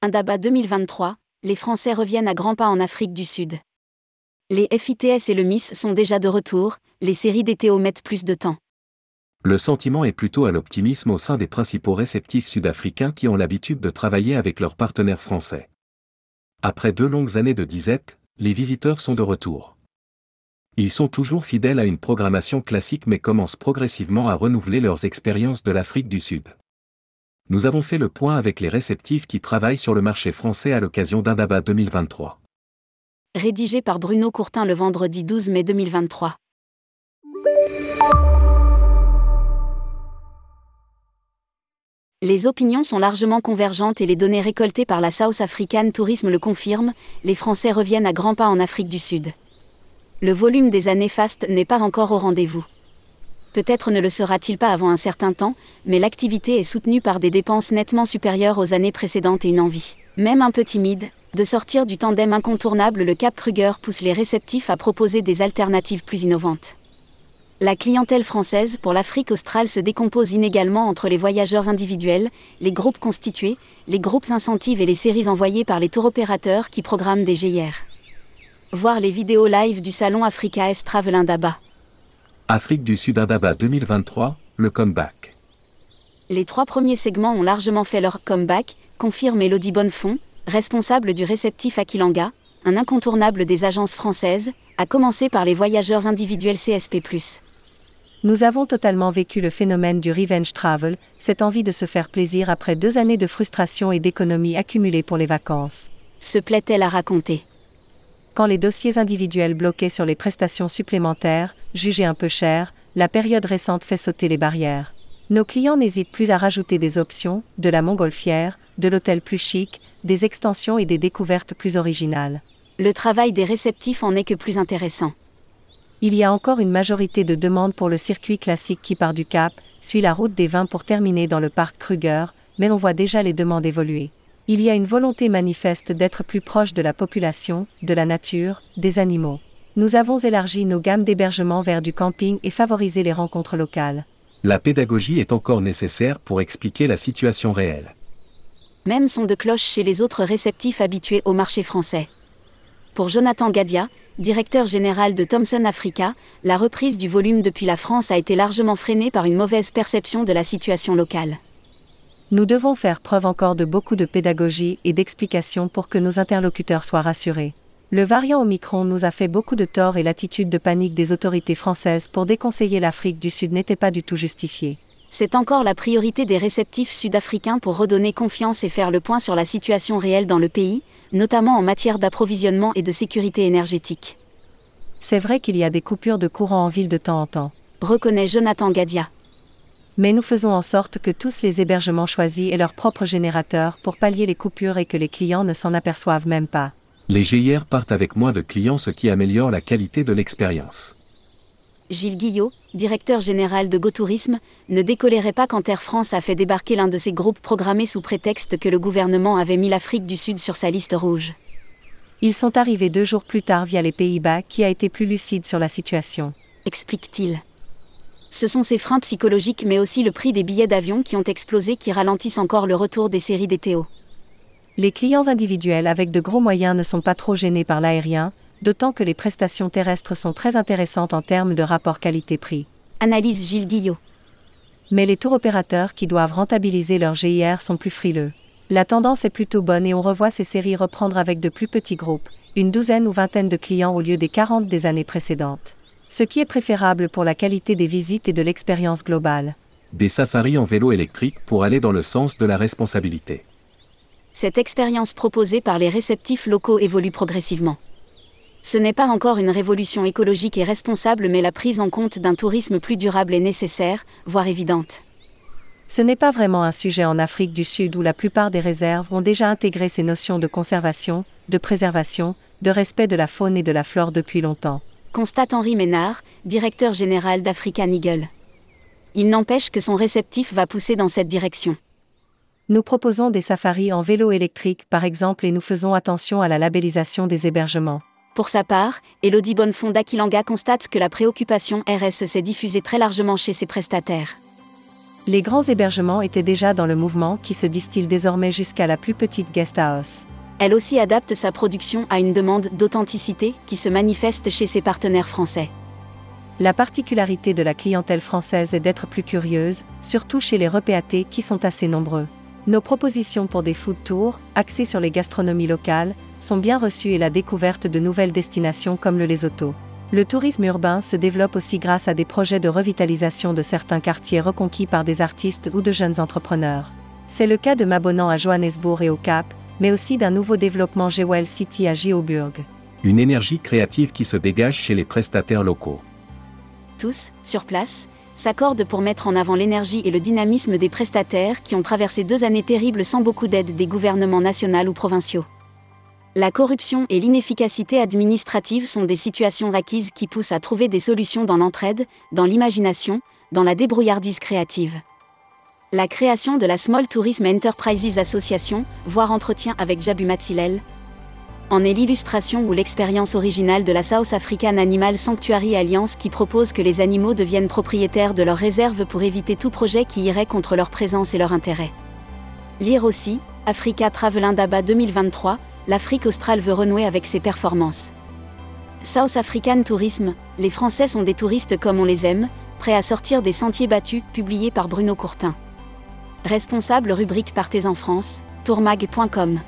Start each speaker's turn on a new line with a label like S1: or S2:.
S1: Indaba 2023, les Français reviennent à grands pas en Afrique du Sud. Les FITS et le MIS sont déjà de retour, les séries DTO mettent plus de temps.
S2: Le sentiment est plutôt à l'optimisme au sein des principaux réceptifs sud-africains qui ont l'habitude de travailler avec leurs partenaires français. Après deux longues années de disette, les visiteurs sont de retour. Ils sont toujours fidèles à une programmation classique mais commencent progressivement à renouveler leurs expériences de l'Afrique du Sud nous avons fait le point avec les réceptifs qui travaillent sur le marché français à l'occasion d'Indaba 2023.
S1: Rédigé par Bruno Courtin le vendredi 12 mai 2023. Les opinions sont largement convergentes et les données récoltées par la South African Tourism le confirment, les Français reviennent à grands pas en Afrique du Sud. Le volume des années fastes n'est pas encore au rendez-vous. Peut-être ne le sera-t-il pas avant un certain temps, mais l'activité est soutenue par des dépenses nettement supérieures aux années précédentes et une envie, même un peu timide, de sortir du tandem incontournable le Cap Kruger pousse les réceptifs à proposer des alternatives plus innovantes. La clientèle française pour l'Afrique australe se décompose inégalement entre les voyageurs individuels, les groupes constitués, les groupes incentives et les séries envoyées par les tour opérateurs qui programment des GIR. Voir les vidéos live du salon Africa S Indaba.
S2: Afrique du Sud Indaba 2023, le comeback.
S1: Les trois premiers segments ont largement fait leur comeback, confirme Elodie Bonnefond, responsable du réceptif Aquilanga, un incontournable des agences françaises, à commencer par les voyageurs individuels CSP.
S3: Nous avons totalement vécu le phénomène du revenge travel, cette envie de se faire plaisir après deux années de frustration et d'économies accumulées pour les vacances.
S1: Se plaît-elle à raconter?
S3: Quand les dossiers individuels bloqués sur les prestations supplémentaires, jugées un peu chères, la période récente fait sauter les barrières. Nos clients n'hésitent plus à rajouter des options, de la montgolfière, de l'hôtel plus chic, des extensions et des découvertes plus originales.
S1: Le travail des réceptifs en est que plus intéressant.
S3: Il y a encore une majorité de demandes pour le circuit classique qui part du Cap, suit la route des vins pour terminer dans le parc Kruger, mais on voit déjà les demandes évoluer il y a une volonté manifeste d'être plus proche de la population, de la nature, des animaux. Nous avons élargi nos gammes d'hébergement vers du camping et favorisé les rencontres locales.
S2: La pédagogie est encore nécessaire pour expliquer la situation réelle.
S1: Même son de cloche chez les autres réceptifs habitués au marché français. Pour Jonathan Gadia, directeur général de Thomson Africa, la reprise du volume depuis la France a été largement freinée par une mauvaise perception de la situation locale.
S3: Nous devons faire preuve encore de beaucoup de pédagogie et d'explication pour que nos interlocuteurs soient rassurés. Le variant Omicron nous a fait beaucoup de tort et l'attitude de panique des autorités françaises pour déconseiller l'Afrique du Sud n'était pas du tout justifiée.
S1: C'est encore la priorité des réceptifs sud-africains pour redonner confiance et faire le point sur la situation réelle dans le pays, notamment en matière d'approvisionnement et de sécurité énergétique.
S3: C'est vrai qu'il y a des coupures de courant en ville de temps en temps.
S1: Reconnaît Jonathan Gadia
S3: mais nous faisons en sorte que tous les hébergements choisis aient leur propre générateur pour pallier les coupures et que les clients ne s'en aperçoivent même pas.
S2: Les GIR partent avec moins de clients ce qui améliore la qualité de l'expérience.
S1: Gilles Guillot, directeur général de GoTourisme, ne décolérait pas quand Air France a fait débarquer l'un de ses groupes programmés sous prétexte que le gouvernement avait mis l'Afrique du Sud sur sa liste rouge.
S3: Ils sont arrivés deux jours plus tard via les Pays-Bas qui a été plus lucide sur la situation.
S1: Explique-t-il. Ce sont ces freins psychologiques mais aussi le prix des billets d'avion qui ont explosé qui ralentissent encore le retour des séries DTO.
S3: Les clients individuels avec de gros moyens ne sont pas trop gênés par l'aérien, d'autant que les prestations terrestres sont très intéressantes en termes de rapport qualité-prix.
S1: Analyse Gilles Guillot.
S3: Mais les tours opérateurs qui doivent rentabiliser leur GIR sont plus frileux. La tendance est plutôt bonne et on revoit ces séries reprendre avec de plus petits groupes, une douzaine ou vingtaine de clients au lieu des 40 des années précédentes ce qui est préférable pour la qualité des visites et de l'expérience globale.
S2: Des safaris en vélo électrique pour aller dans le sens de la responsabilité.
S1: Cette expérience proposée par les réceptifs locaux évolue progressivement. Ce n'est pas encore une révolution écologique et responsable mais la prise en compte d'un tourisme plus durable est nécessaire, voire évidente.
S3: Ce n'est pas vraiment un sujet en Afrique du Sud où la plupart des réserves ont déjà intégré ces notions de conservation, de préservation, de respect de la faune et de la flore depuis longtemps
S1: constate Henri Ménard, directeur général d'African Eagle. Il n'empêche que son réceptif va pousser dans cette direction.
S3: Nous proposons des safaris en vélo électrique par exemple et nous faisons attention à la labellisation des hébergements.
S1: Pour sa part, Elodie Bonnefond d'Akilanga constate que la préoccupation RS s'est diffusée très largement chez ses prestataires.
S3: Les grands hébergements étaient déjà dans le mouvement qui se distille désormais jusqu'à la plus petite guest house.
S1: Elle aussi adapte sa production à une demande d'authenticité qui se manifeste chez ses partenaires français.
S3: La particularité de la clientèle française est d'être plus curieuse, surtout chez les repéatés qui sont assez nombreux. Nos propositions pour des food tours, axées sur les gastronomies locales, sont bien reçues et la découverte de nouvelles destinations comme le Lesotho. Le tourisme urbain se développe aussi grâce à des projets de revitalisation de certains quartiers reconquis par des artistes ou de jeunes entrepreneurs. C'est le cas de Mabonant à Johannesburg et au Cap, mais aussi d'un nouveau développement Jewel City à Gioburg.
S2: Une énergie créative qui se dégage chez les prestataires locaux.
S1: Tous, sur place, s'accordent pour mettre en avant l'énergie et le dynamisme des prestataires qui ont traversé deux années terribles sans beaucoup d'aide des gouvernements nationaux ou provinciaux. La corruption et l'inefficacité administrative sont des situations acquises qui poussent à trouver des solutions dans l'entraide, dans l'imagination, dans la débrouillardise créative. La création de la Small Tourism Enterprises Association, voire entretien avec Jabu Matsilel, en est l'illustration ou l'expérience originale de la South African Animal Sanctuary Alliance qui propose que les animaux deviennent propriétaires de leurs réserves pour éviter tout projet qui irait contre leur présence et leur intérêt. Lire aussi, Africa Travel Indaba 2023, l'Afrique australe veut renouer avec ses performances. South African Tourism, les Français sont des touristes comme on les aime, prêts à sortir des sentiers battus, publié par Bruno Courtin. Responsable rubrique Partez en France, tourmag.com.